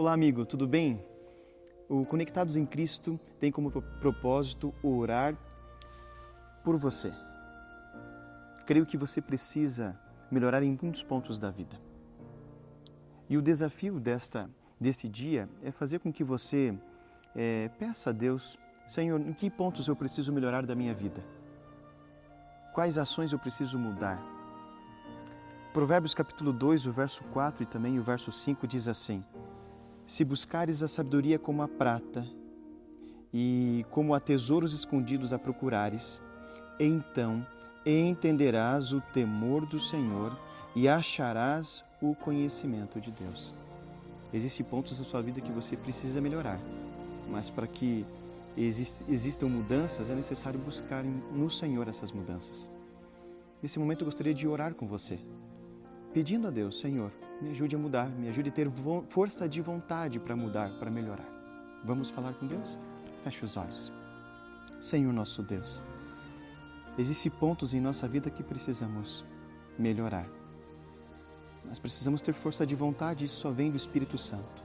Olá, amigo, tudo bem? O Conectados em Cristo tem como propósito orar por você. Creio que você precisa melhorar em muitos pontos da vida. E o desafio desta, deste dia é fazer com que você é, peça a Deus, Senhor, em que pontos eu preciso melhorar da minha vida? Quais ações eu preciso mudar? Provérbios capítulo 2, o verso 4 e também o verso 5 diz assim: Se buscares a sabedoria como a prata e como a tesouros escondidos a procurares, então entenderás o temor do Senhor e acharás o conhecimento de Deus. Existem pontos na sua vida que você precisa melhorar, mas para que existam mudanças é necessário buscar no Senhor essas mudanças. Nesse momento eu gostaria de orar com você pedindo a Deus, Senhor, me ajude a mudar, me ajude a ter força de vontade para mudar, para melhorar. Vamos falar com Deus? Feche os olhos. Senhor nosso Deus, existem pontos em nossa vida que precisamos melhorar. Nós precisamos ter força de vontade isso só vem do Espírito Santo.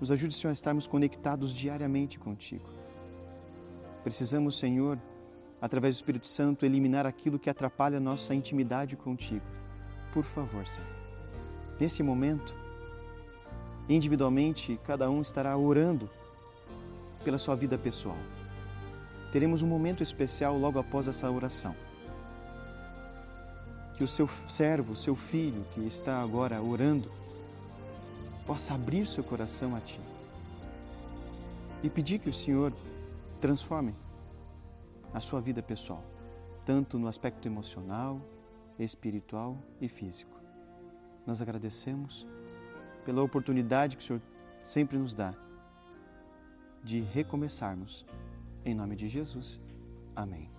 Nos ajude, Senhor, a estarmos conectados diariamente contigo. Precisamos, Senhor, através do Espírito Santo, eliminar aquilo que atrapalha a nossa intimidade contigo por favor, Senhor. Nesse momento, individualmente, cada um estará orando pela sua vida pessoal. Teremos um momento especial logo após essa oração. Que o seu servo, o seu filho que está agora orando, possa abrir seu coração a Ti e pedir que o Senhor transforme a sua vida pessoal, tanto no aspecto emocional, espiritual e físico. Nós agradecemos pela oportunidade que o Senhor sempre nos dá de recomeçarmos. Em nome de Jesus. Amém.